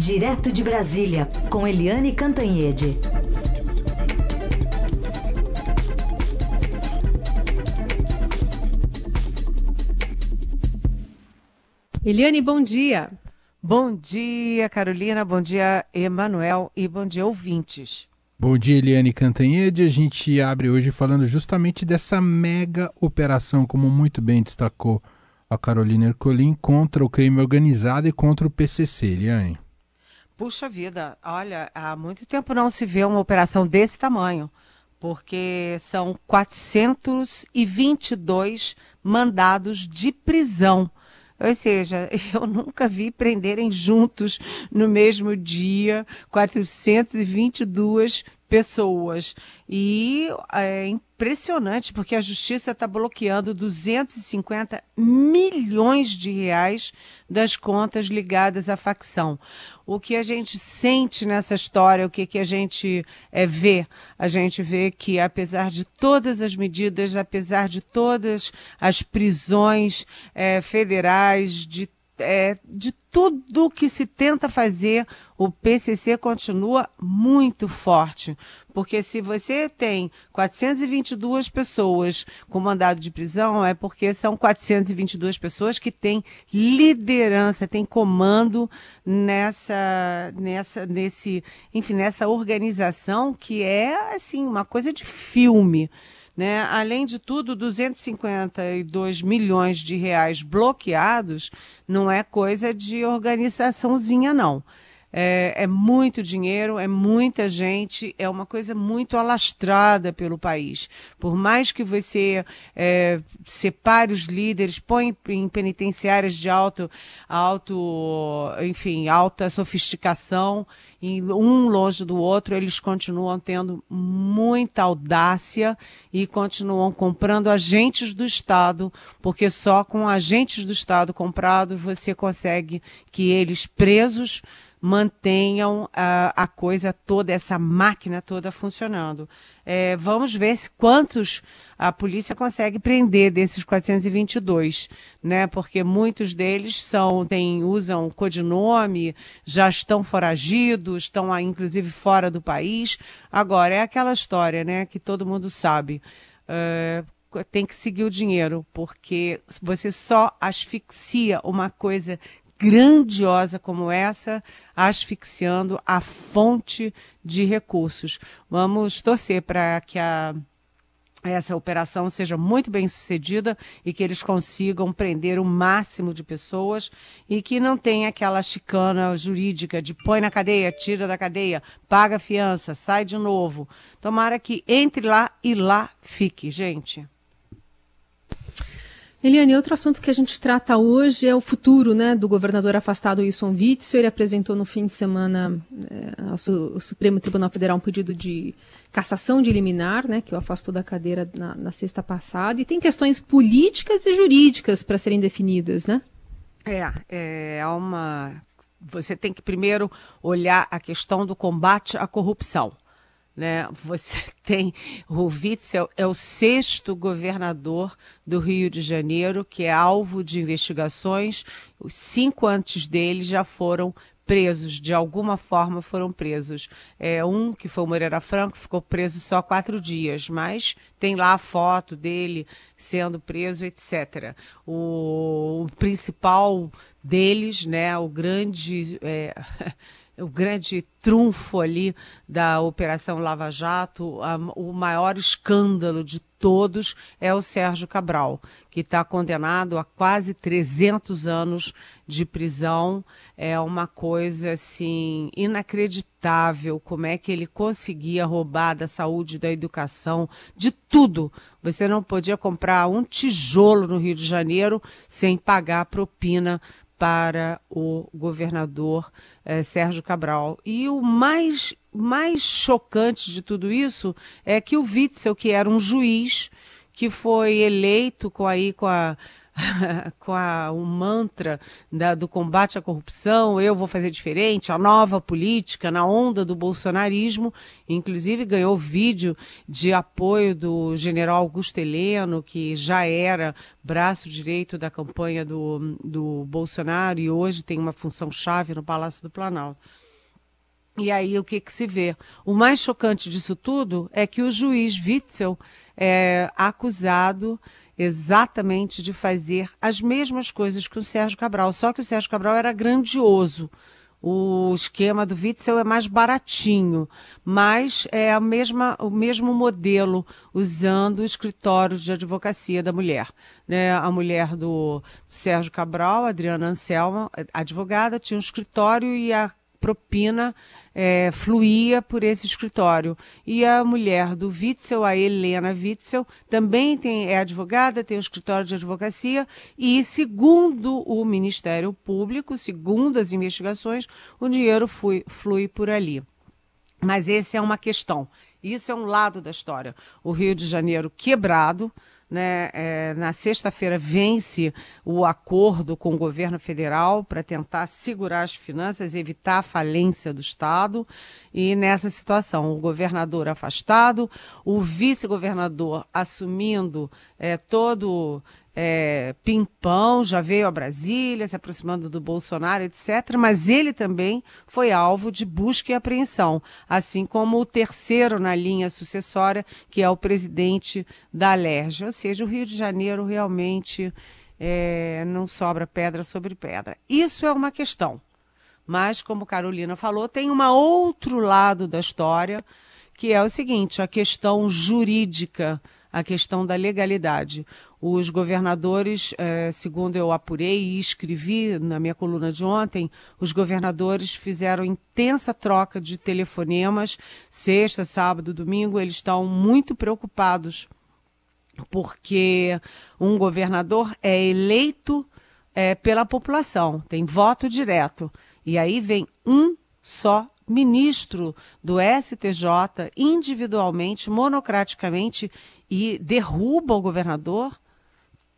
Direto de Brasília, com Eliane Cantanhede. Eliane, bom dia. Bom dia, Carolina. Bom dia, Emanuel. E bom dia, ouvintes. Bom dia, Eliane Cantanhede. A gente abre hoje falando justamente dessa mega operação, como muito bem destacou a Carolina Ercolim, contra o crime organizado e contra o PCC, Eliane. Puxa vida, olha, há muito tempo não se vê uma operação desse tamanho, porque são 422 mandados de prisão. Ou seja, eu nunca vi prenderem juntos no mesmo dia 422 pessoas. E é impressionante, porque a justiça está bloqueando 250 milhões de reais das contas ligadas à facção. O que a gente sente nessa história, o que, que a gente é, vê? A gente vê que, apesar de todas as medidas, apesar de todas as prisões é, federais, de é, de tudo que se tenta fazer, o PCC continua muito forte. Porque se você tem 422 pessoas com mandado de prisão, é porque são 422 pessoas que têm liderança, têm comando nessa, nessa, nesse, enfim, nessa organização que é assim uma coisa de filme. Né? Além de tudo, 252 milhões de reais bloqueados não é coisa de organizaçãozinha, não. É, é, muito dinheiro, é muita gente, é uma coisa muito alastrada pelo país. Por mais que você é, separe os líderes, põe em penitenciárias de alto, alto, enfim, alta sofisticação, um longe do outro, eles continuam tendo muita audácia e continuam comprando agentes do Estado, porque só com agentes do Estado comprados você consegue que eles presos mantenham a, a coisa toda, essa máquina toda funcionando. É, vamos ver se, quantos a polícia consegue prender desses 422, né? Porque muitos deles são, tem, usam codinome, já estão foragidos, estão inclusive fora do país. Agora, é aquela história, né? Que todo mundo sabe. É, tem que seguir o dinheiro, porque você só asfixia uma coisa grandiosa como essa, asfixiando a fonte de recursos. Vamos torcer para que a essa operação seja muito bem sucedida e que eles consigam prender o máximo de pessoas e que não tenha aquela chicana jurídica de põe na cadeia, tira da cadeia, paga fiança, sai de novo. Tomara que entre lá e lá fique, gente. Eliane, outro assunto que a gente trata hoje é o futuro né, do governador afastado Wilson Witzel. Ele apresentou no fim de semana é, ao Supremo Tribunal Federal um pedido de cassação de liminar, né, que o afastou da cadeira na, na sexta passada. E tem questões políticas e jurídicas para serem definidas, né? É, é uma. Você tem que primeiro olhar a questão do combate à corrupção. Né? Você tem o Witzel é o sexto governador do Rio de Janeiro que é alvo de investigações. Os cinco antes dele já foram presos, de alguma forma foram presos. É, um, que foi o Moreira Franco, ficou preso só quatro dias, mas tem lá a foto dele sendo preso, etc. O, o principal deles, né, o grande. É, o grande trunfo ali da Operação Lava Jato, a, o maior escândalo de todos é o Sérgio Cabral, que está condenado a quase 300 anos de prisão. É uma coisa assim inacreditável como é que ele conseguia roubar da saúde, da educação, de tudo. Você não podia comprar um tijolo no Rio de Janeiro sem pagar propina para o governador eh, Sérgio Cabral. E o mais, mais chocante de tudo isso é que o Witzel, que era um juiz, que foi eleito com, aí, com, a, com a, o mantra da, do combate à corrupção, eu vou fazer diferente, a nova política na onda do bolsonarismo, inclusive ganhou vídeo de apoio do general Augusto Heleno, que já era braço direito da campanha do, do Bolsonaro e hoje tem uma função chave no Palácio do Planalto. E aí o que, que se vê? O mais chocante disso tudo é que o juiz Witzel é acusado exatamente de fazer as mesmas coisas que o Sérgio Cabral, só que o Sérgio Cabral era grandioso. O esquema do Witzel é mais baratinho, mas é a mesma, o mesmo modelo, usando o escritório de advocacia da mulher. Né? A mulher do Sérgio Cabral, Adriana Anselma, advogada, tinha um escritório e a propina é, fluía por esse escritório. E a mulher do Witzel, a Helena Witzel, também tem, é advogada, tem um escritório de advocacia e, segundo o Ministério Público, segundo as investigações, o dinheiro flui, flui por ali. Mas essa é uma questão. Isso é um lado da história. O Rio de Janeiro quebrado, né, é, na sexta-feira vence o acordo com o governo federal para tentar segurar as finanças, evitar a falência do Estado. E nessa situação, o governador afastado, o vice-governador assumindo é, todo é, pimpão, já veio a Brasília, se aproximando do Bolsonaro, etc. Mas ele também foi alvo de busca e apreensão, assim como o terceiro na linha sucessória, que é o presidente da Alerj. Ou seja, o Rio de Janeiro realmente é, não sobra pedra sobre pedra. Isso é uma questão. Mas, como Carolina falou, tem um outro lado da história, que é o seguinte: a questão jurídica a questão da legalidade. Os governadores, eh, segundo eu apurei e escrevi na minha coluna de ontem, os governadores fizeram intensa troca de telefonemas, sexta, sábado, domingo, eles estão muito preocupados, porque um governador é eleito eh, pela população, tem voto direto. E aí vem um só ministro do STJ individualmente, monocraticamente e derruba o governador,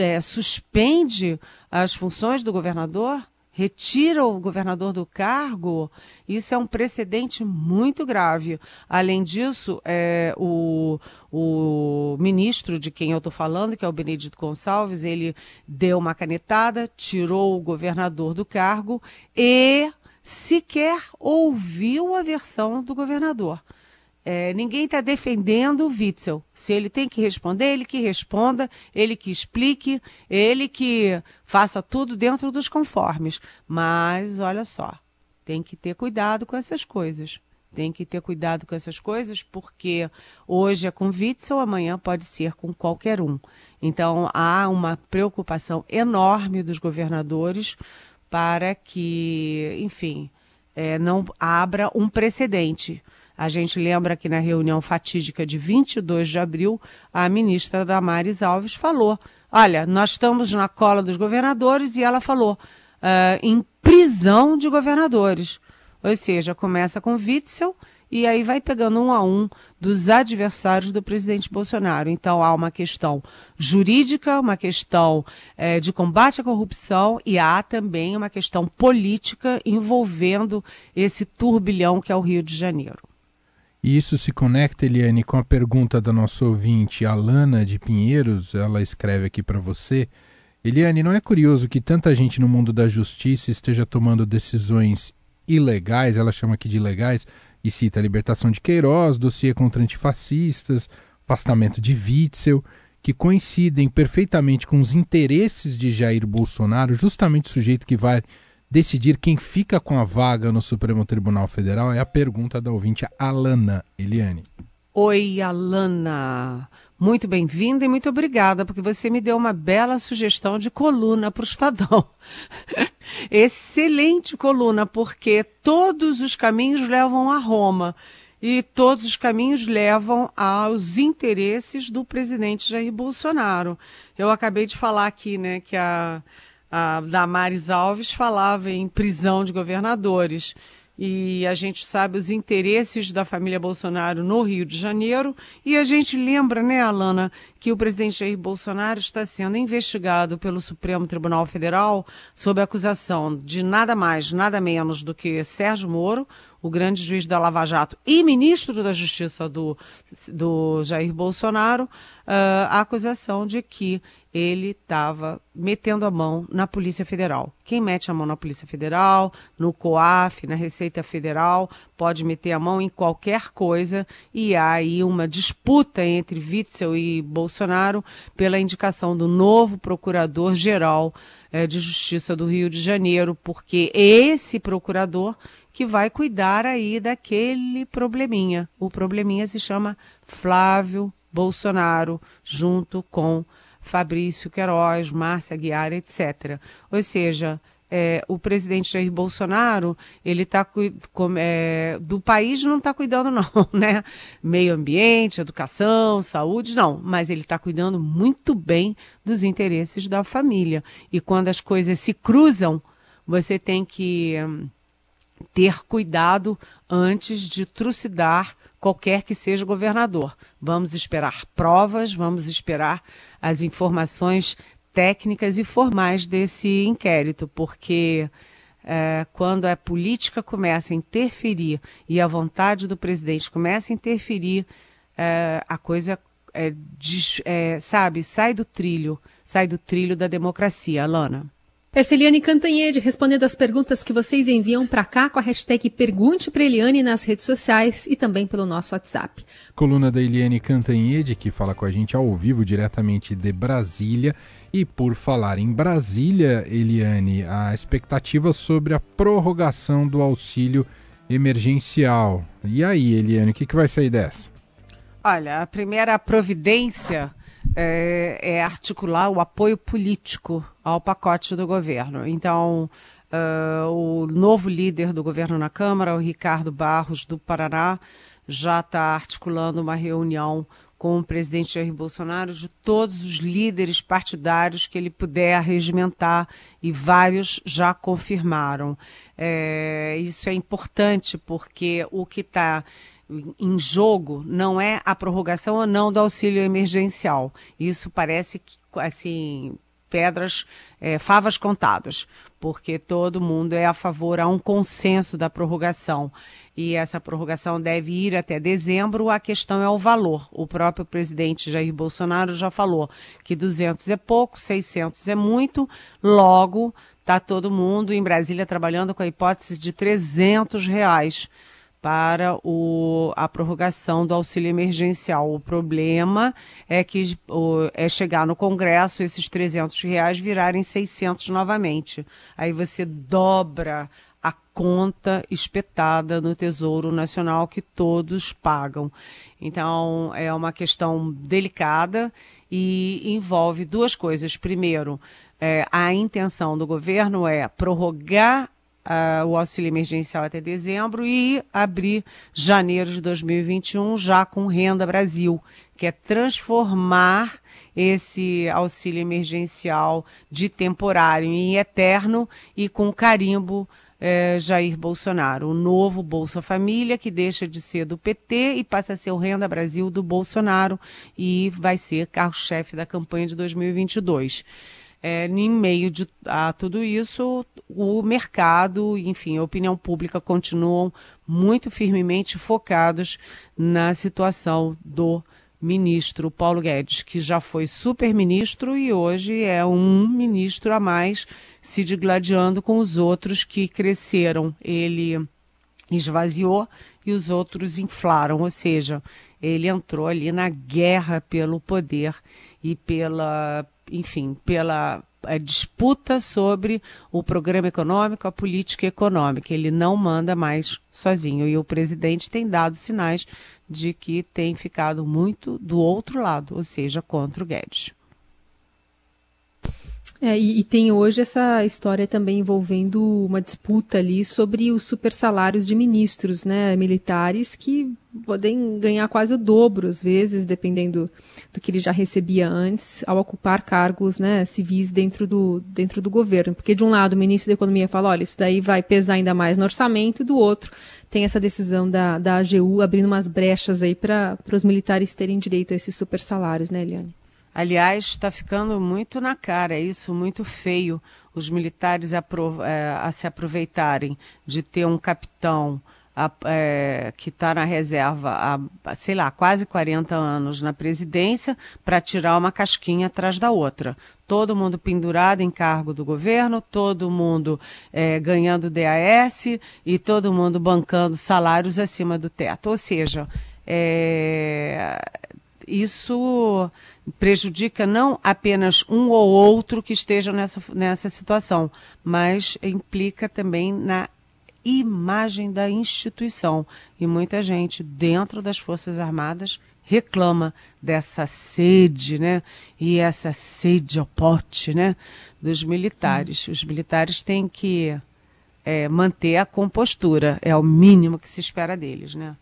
é, suspende as funções do governador, retira o governador do cargo, isso é um precedente muito grave. Além disso, é, o, o ministro de quem eu estou falando, que é o Benedito Gonçalves, ele deu uma canetada, tirou o governador do cargo e sequer ouviu a versão do governador. É, ninguém está defendendo o Witzel. Se ele tem que responder, ele que responda, ele que explique, ele que faça tudo dentro dos conformes. Mas, olha só, tem que ter cuidado com essas coisas. Tem que ter cuidado com essas coisas, porque hoje é com Witzel, amanhã pode ser com qualquer um. Então, há uma preocupação enorme dos governadores para que, enfim, é, não abra um precedente. A gente lembra que na reunião fatídica de 22 de abril, a ministra Damares Alves falou: olha, nós estamos na cola dos governadores, e ela falou uh, em prisão de governadores. Ou seja, começa com Witzel e aí vai pegando um a um dos adversários do presidente Bolsonaro. Então há uma questão jurídica, uma questão é, de combate à corrupção e há também uma questão política envolvendo esse turbilhão que é o Rio de Janeiro. E isso se conecta, Eliane, com a pergunta da nossa ouvinte, Alana de Pinheiros. Ela escreve aqui para você. Eliane, não é curioso que tanta gente no mundo da justiça esteja tomando decisões ilegais, ela chama aqui de ilegais, e cita a libertação de Queiroz, dossiê contra antifascistas, afastamento de Witzel, que coincidem perfeitamente com os interesses de Jair Bolsonaro, justamente o sujeito que vai decidir quem fica com a vaga no Supremo Tribunal Federal, é a pergunta da ouvinte Alana Eliane. Oi, Alana. Muito bem-vinda e muito obrigada, porque você me deu uma bela sugestão de coluna para o Estadão. Excelente coluna, porque todos os caminhos levam a Roma e todos os caminhos levam aos interesses do presidente Jair Bolsonaro. Eu acabei de falar aqui, né, que a, a Damares Alves falava em prisão de governadores. e a gente sabe os interesses da família Bolsonaro no Rio de Janeiro. E a gente lembra, né, Alana, que o presidente Jair Bolsonaro está sendo investigado pelo Supremo Tribunal Federal sob acusação de nada mais, nada menos do que Sérgio Moro, o grande juiz da Lava Jato e ministro da Justiça do, do Jair Bolsonaro, uh, a acusação de que ele estava metendo a mão na Polícia Federal. Quem mete a mão na Polícia Federal, no COAF, na Receita Federal, pode meter a mão em qualquer coisa e há aí uma disputa entre Witzel e Bolsonaro pela indicação do novo Procurador-Geral eh, de Justiça do Rio de Janeiro, porque esse procurador que vai cuidar aí daquele probleminha. O probleminha se chama Flávio Bolsonaro, junto com Fabrício Queiroz, Márcia Aguiar, etc. Ou seja, é, o presidente Jair Bolsonaro, ele está é, do país não está cuidando não, né? Meio ambiente, educação, saúde, não, mas ele está cuidando muito bem dos interesses da família. E quando as coisas se cruzam, você tem que hum, ter cuidado antes de trucidar qualquer que seja o governador. Vamos esperar provas, vamos esperar as informações técnicas e formais desse inquérito, porque é, quando a política começa a interferir e a vontade do presidente começa a interferir, é, a coisa, é, é sabe, sai do trilho, sai do trilho da democracia, Alana. Essa é Eliane Cantanhede respondendo as perguntas que vocês enviam para cá com a hashtag Pergunte para Eliane nas redes sociais e também pelo nosso WhatsApp. Coluna da Eliane Cantanhede, que fala com a gente ao vivo diretamente de Brasília. E por falar em Brasília, Eliane, a expectativa sobre a prorrogação do auxílio emergencial. E aí, Eliane, o que, que vai sair dessa? Olha, a primeira providência é, é articular o apoio político ao pacote do governo. Então, uh, o novo líder do governo na Câmara, o Ricardo Barros, do Paraná, já está articulando uma reunião com o presidente Jair Bolsonaro de todos os líderes partidários que ele puder regimentar e vários já confirmaram. É, isso é importante porque o que está em jogo não é a prorrogação ou não do auxílio emergencial. Isso parece que, assim, pedras, é, favas contadas, porque todo mundo é a favor, há um consenso da prorrogação. E essa prorrogação deve ir até dezembro. A questão é o valor. O próprio presidente Jair Bolsonaro já falou que 200 é pouco, 600 é muito. Logo, está todo mundo em Brasília trabalhando com a hipótese de 300 reais para o, a prorrogação do auxílio emergencial. O problema é que o, é chegar no Congresso esses 300 reais virarem 600 novamente. Aí você dobra a conta espetada no Tesouro Nacional que todos pagam. Então, é uma questão delicada e envolve duas coisas. Primeiro, é, a intenção do governo é prorrogar uh, o auxílio emergencial até dezembro e abrir janeiro de 2021 já com Renda Brasil, que é transformar esse auxílio emergencial de temporário em eterno e com carimbo eh, Jair Bolsonaro, o novo Bolsa Família, que deixa de ser do PT e passa a ser o Renda Brasil do Bolsonaro e vai ser carro-chefe da campanha de 2022 é, em meio de, a tudo isso, o mercado, enfim, a opinião pública continuam muito firmemente focados na situação do ministro Paulo Guedes, que já foi super-ministro e hoje é um ministro a mais, se digladiando com os outros que cresceram. Ele esvaziou e os outros inflaram, ou seja, ele entrou ali na guerra pelo poder e pela, enfim, pela a disputa sobre o programa econômico, a política econômica. Ele não manda mais sozinho. E o presidente tem dado sinais de que tem ficado muito do outro lado, ou seja, contra o Guedes. É, e, e, tem hoje essa história também envolvendo uma disputa ali sobre os super salários de ministros, né, militares, que podem ganhar quase o dobro, às vezes, dependendo do que ele já recebia antes, ao ocupar cargos né, civis dentro do, dentro do governo. Porque, de um lado, o ministro da Economia fala: olha, isso daí vai pesar ainda mais no orçamento, e do outro, tem essa decisão da, da AGU abrindo umas brechas aí para os militares terem direito a esses super salários, né, Eliane? Aliás, está ficando muito na cara, isso, muito feio, os militares a, é, a se aproveitarem de ter um capitão a, é, que está na reserva há, sei lá, quase 40 anos na presidência para tirar uma casquinha atrás da outra. Todo mundo pendurado em cargo do governo, todo mundo é, ganhando DAS e todo mundo bancando salários acima do teto. Ou seja, é, isso prejudica não apenas um ou outro que esteja nessa, nessa situação, mas implica também na imagem da instituição. E muita gente dentro das Forças Armadas reclama dessa sede, né? E essa sede ao pote, né? Dos militares. Os militares têm que é, manter a compostura, é o mínimo que se espera deles, né?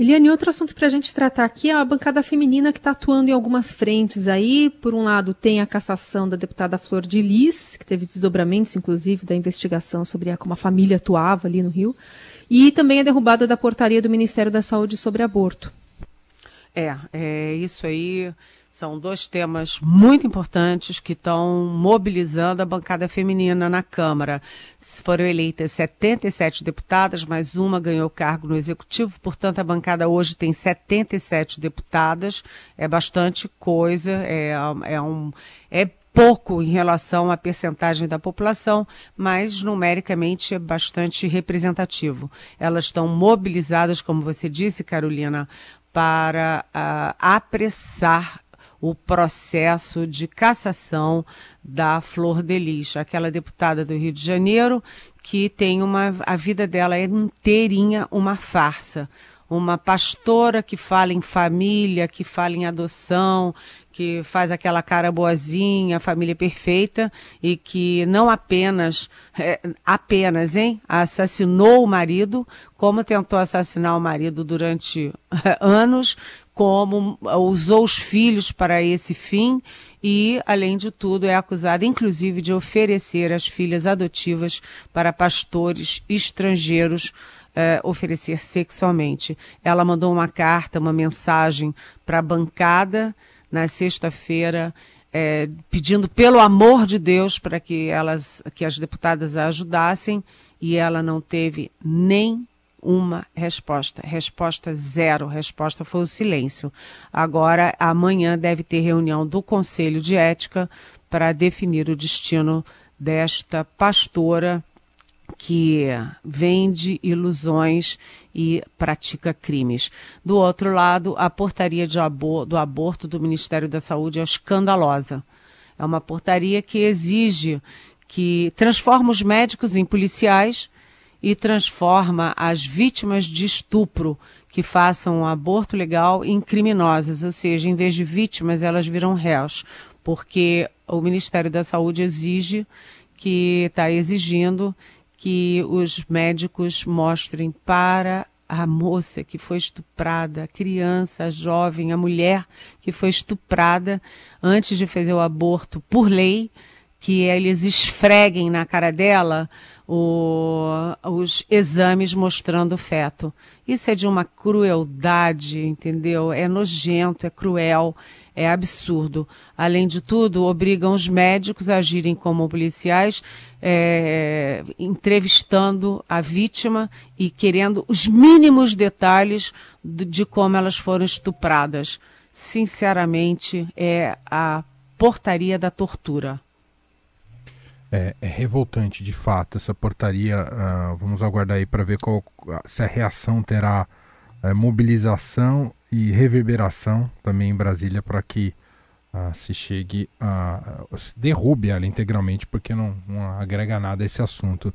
Eliane, outro assunto para a gente tratar aqui é a bancada feminina que está atuando em algumas frentes aí. Por um lado, tem a cassação da deputada Flor de Lis, que teve desdobramentos, inclusive, da investigação sobre como a família atuava ali no Rio. E também a derrubada da portaria do Ministério da Saúde sobre aborto. É, é isso aí são dois temas muito importantes que estão mobilizando a bancada feminina na Câmara. Foram eleitas 77 deputadas, mas uma ganhou cargo no Executivo, portanto, a bancada hoje tem 77 deputadas. É bastante coisa, é, é, um, é pouco em relação à percentagem da população, mas numericamente é bastante representativo. Elas estão mobilizadas, como você disse, Carolina, para uh, apressar o processo de cassação da Flor de Lis, aquela deputada do Rio de Janeiro que tem uma a vida dela é inteirinha uma farsa. Uma pastora que fala em família, que fala em adoção, que faz aquela cara boazinha, família perfeita, e que não apenas, é, apenas, hein, assassinou o marido, como tentou assassinar o marido durante anos, como usou os filhos para esse fim e, além de tudo, é acusada inclusive de oferecer as filhas adotivas para pastores estrangeiros eh, oferecer sexualmente. Ela mandou uma carta, uma mensagem para a bancada na sexta-feira. Eh, pedindo pelo amor de Deus para que elas, que as deputadas a ajudassem, e ela não teve nem uma resposta. Resposta zero. Resposta foi o silêncio. Agora, amanhã deve ter reunião do Conselho de Ética para definir o destino desta pastora que vende ilusões e pratica crimes. Do outro lado, a portaria abor do aborto do Ministério da Saúde é escandalosa. É uma portaria que exige que transforma os médicos em policiais e transforma as vítimas de estupro que façam um aborto legal em criminosas, ou seja, em vez de vítimas, elas viram réus, porque o Ministério da Saúde exige que está exigindo que os médicos mostrem para a moça que foi estuprada, a criança, a jovem, a mulher que foi estuprada antes de fazer o aborto por lei, que eles esfreguem na cara dela o, os exames mostrando o feto. Isso é de uma crueldade, entendeu? É nojento, é cruel, é absurdo. Além de tudo, obrigam os médicos a agirem como policiais, é, entrevistando a vítima e querendo os mínimos detalhes de, como elas foram estupradas. Sinceramente, é a portaria da tortura. É, é, revoltante, de fato, essa portaria. Uh, vamos aguardar aí para ver qual, se a reação terá uh, mobilização e reverberação também em Brasília para que uh, se chegue a. se derrube ela integralmente, porque não, não agrega nada a esse assunto.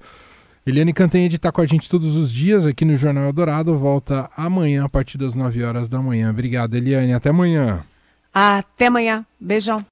Eliane Cantanhede está com a gente todos os dias aqui no Jornal Eldorado. Volta amanhã a partir das 9 horas da manhã. Obrigado, Eliane. Até amanhã. Até amanhã. Beijão.